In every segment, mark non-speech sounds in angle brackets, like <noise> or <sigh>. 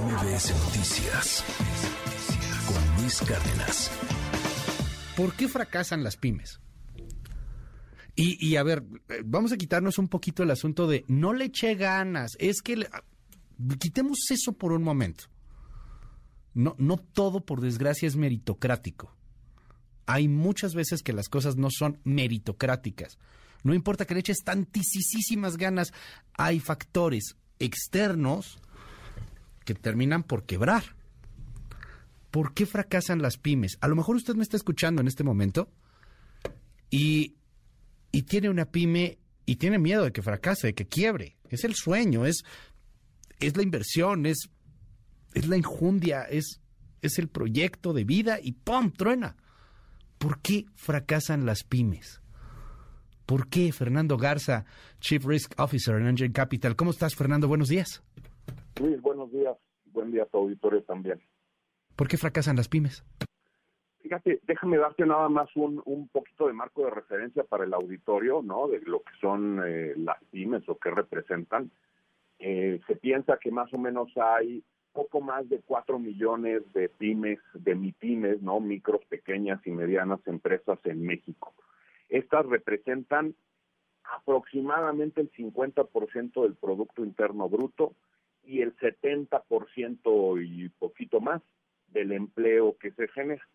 MBS Noticias con Luis Cárdenas. ¿Por qué fracasan las pymes? Y, a ver, vamos a quitarnos un poquito el asunto de no le eché ganas. Es que quitemos eso por un momento. No, no todo, por desgracia, es meritocrático. Hay muchas veces que las cosas no son meritocráticas. No importa que le eches tantísimas ganas, hay factores externos que terminan por quebrar. ¿Por qué fracasan las pymes? A lo mejor usted me está escuchando en este momento y, y tiene una pyme y tiene miedo de que fracase, de que quiebre. Es el sueño, es, es la inversión, es, es la injundia, es, es el proyecto de vida y ¡pum! truena. ¿Por qué fracasan las pymes? ¿Por qué Fernando Garza, Chief Risk Officer en Angel Capital? ¿Cómo estás, Fernando? Buenos días. Luis, buenos días. Buen día a tu auditorio también. ¿Por qué fracasan las pymes? Fíjate, déjame darte nada más un, un poquito de marco de referencia para el auditorio, ¿no? De lo que son eh, las pymes o qué representan. Eh, se piensa que más o menos hay poco más de cuatro millones de pymes, de MIPYMES, ¿no? Micros, pequeñas y medianas empresas en México. Estas representan aproximadamente el 50% del Producto Interno Bruto y el 70% y poquito más del empleo que se genera.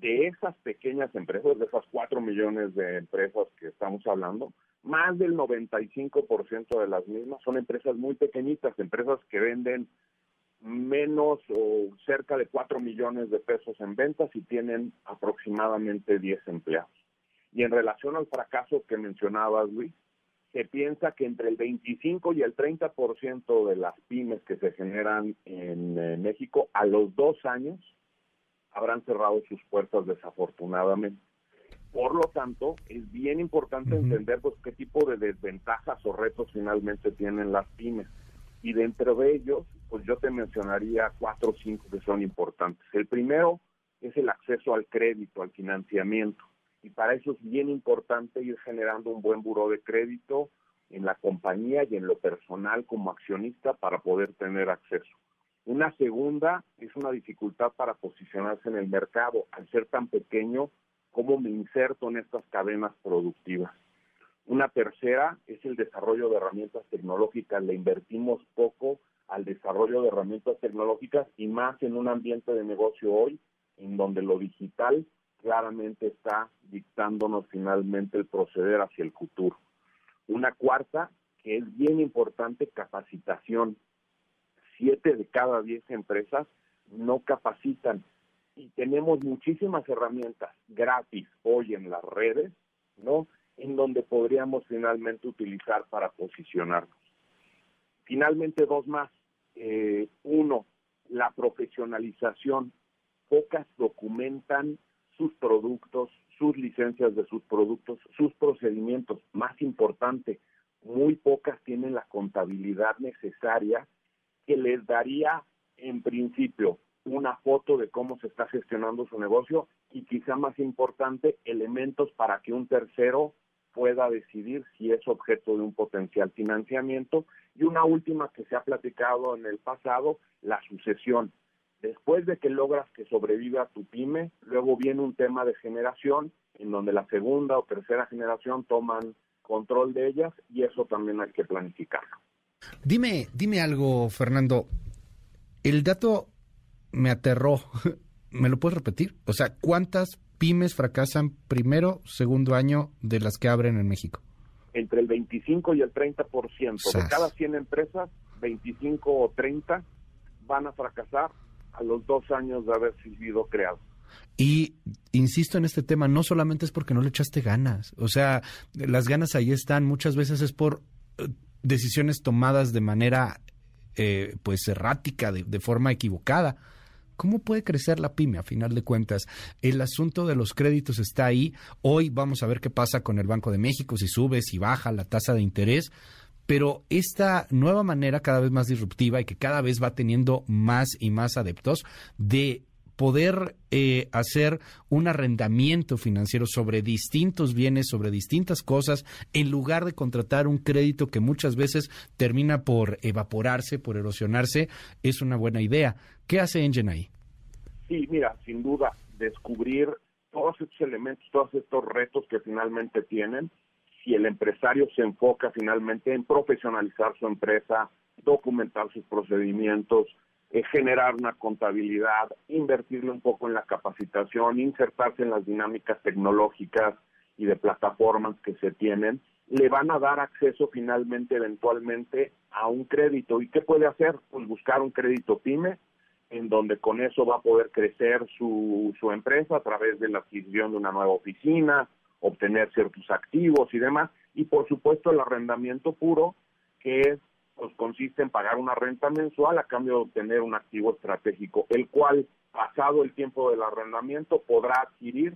De esas pequeñas empresas, de esas 4 millones de empresas que estamos hablando, más del 95% de las mismas son empresas muy pequeñitas, empresas que venden menos o cerca de 4 millones de pesos en ventas y tienen aproximadamente 10 empleados. Y en relación al fracaso que mencionabas, Luis, se piensa que entre el 25 y el 30% de las pymes que se generan en México a los dos años habrán cerrado sus puertas desafortunadamente. Por lo tanto, es bien importante entender pues, qué tipo de desventajas o retos finalmente tienen las pymes. Y dentro de ellos, pues yo te mencionaría cuatro o cinco que son importantes. El primero es el acceso al crédito, al financiamiento y para eso es bien importante ir generando un buen buró de crédito en la compañía y en lo personal como accionista para poder tener acceso. Una segunda es una dificultad para posicionarse en el mercado. Al ser tan pequeño, ¿cómo me inserto en estas cadenas productivas? Una tercera es el desarrollo de herramientas tecnológicas. Le invertimos poco al desarrollo de herramientas tecnológicas y más en un ambiente de negocio hoy en donde lo digital claramente está dictándonos finalmente el proceder hacia el futuro. Una cuarta, que es bien importante, capacitación. Siete de cada diez empresas no capacitan y tenemos muchísimas herramientas gratis hoy en las redes, ¿no? En donde podríamos finalmente utilizar para posicionarnos. Finalmente, dos más. Eh, uno, la profesionalización. Pocas documentan sus productos, sus licencias de sus productos, sus procedimientos. Más importante, muy pocas tienen la contabilidad necesaria que les daría en principio una foto de cómo se está gestionando su negocio y quizá más importante, elementos para que un tercero pueda decidir si es objeto de un potencial financiamiento. Y una última que se ha platicado en el pasado, la sucesión. Después de que logras que sobreviva tu pyme, luego viene un tema de generación en donde la segunda o tercera generación toman control de ellas y eso también hay que planificarlo. Dime, dime algo, Fernando. El dato me aterró. <laughs> ¿Me lo puedes repetir? O sea, ¿cuántas pymes fracasan primero, segundo año de las que abren en México? Entre el 25 y el 30%. De cada 100 empresas, 25 o 30 van a fracasar a los dos años de haber sido creado. Y insisto en este tema, no solamente es porque no le echaste ganas, o sea, las ganas ahí están, muchas veces es por eh, decisiones tomadas de manera eh, pues errática, de, de, forma equivocada. ¿Cómo puede crecer la pyme a final de cuentas? El asunto de los créditos está ahí. Hoy vamos a ver qué pasa con el Banco de México, si sube, si baja la tasa de interés pero esta nueva manera cada vez más disruptiva y que cada vez va teniendo más y más adeptos de poder eh, hacer un arrendamiento financiero sobre distintos bienes, sobre distintas cosas, en lugar de contratar un crédito que muchas veces termina por evaporarse, por erosionarse, es una buena idea. ¿Qué hace Engine ahí? Sí, mira, sin duda, descubrir todos estos elementos, todos estos retos que finalmente tienen, si el empresario se enfoca finalmente en profesionalizar su empresa, documentar sus procedimientos, eh, generar una contabilidad, invertirle un poco en la capacitación, insertarse en las dinámicas tecnológicas y de plataformas que se tienen, le van a dar acceso finalmente, eventualmente, a un crédito. ¿Y qué puede hacer? Pues buscar un crédito PYME, en donde con eso va a poder crecer su, su empresa a través de la adquisición de una nueva oficina, obtener ciertos activos y demás, y por supuesto el arrendamiento puro, que es, pues consiste en pagar una renta mensual a cambio de obtener un activo estratégico, el cual, pasado el tiempo del arrendamiento, podrá adquirir,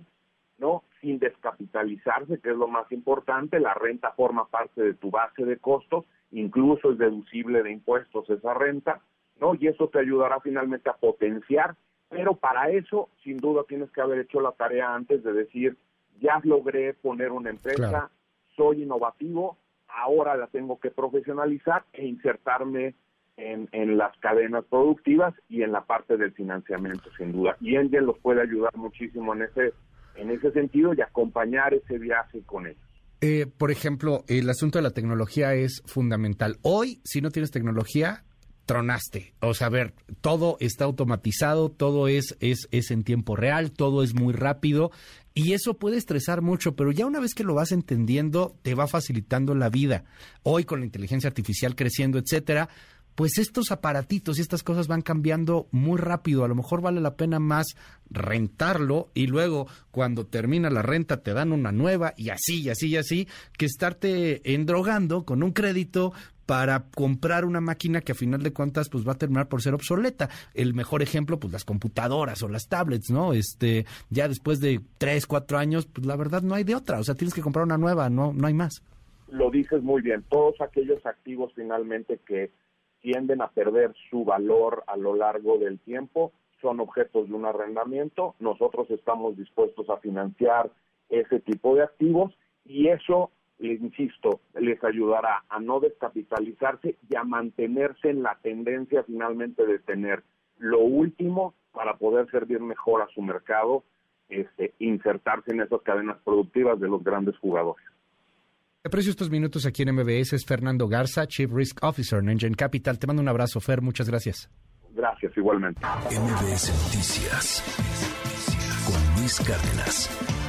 ¿no? Sin descapitalizarse, que es lo más importante, la renta forma parte de tu base de costos, incluso es deducible de impuestos esa renta, ¿no? Y eso te ayudará finalmente a potenciar, pero para eso, sin duda, tienes que haber hecho la tarea antes de decir, ya logré poner una empresa, soy innovativo, ahora la tengo que profesionalizar e insertarme en, en, las cadenas productivas y en la parte del financiamiento, sin duda. Y Engine los puede ayudar muchísimo en ese, en ese sentido y acompañar ese viaje con ellos. Eh, por ejemplo, el asunto de la tecnología es fundamental. Hoy, si no tienes tecnología, tronaste. O sea, a ver, todo está automatizado, todo es, es, es en tiempo real, todo es muy rápido y eso puede estresar mucho, pero ya una vez que lo vas entendiendo, te va facilitando la vida. Hoy con la inteligencia artificial creciendo, etcétera, pues estos aparatitos y estas cosas van cambiando muy rápido. A lo mejor vale la pena más rentarlo y luego cuando termina la renta te dan una nueva y así y así y así que estarte endrogando con un crédito para comprar una máquina que a final de cuentas pues va a terminar por ser obsoleta. El mejor ejemplo, pues las computadoras o las tablets, ¿no? Este, ya después de tres, cuatro años, pues la verdad no hay de otra, o sea, tienes que comprar una nueva, no, no hay más. Lo dices muy bien, todos aquellos activos finalmente que tienden a perder su valor a lo largo del tiempo son objetos de un arrendamiento, nosotros estamos dispuestos a financiar ese tipo de activos y eso les insisto, les ayudará a no descapitalizarse y a mantenerse en la tendencia finalmente de tener lo último para poder servir mejor a su mercado, este, insertarse en esas cadenas productivas de los grandes jugadores. Aprecio estos minutos aquí en MBS. Es Fernando Garza, Chief Risk Officer en Engine Capital. Te mando un abrazo, Fer. Muchas gracias. Gracias, igualmente. MBS Noticias con Luis Cárdenas.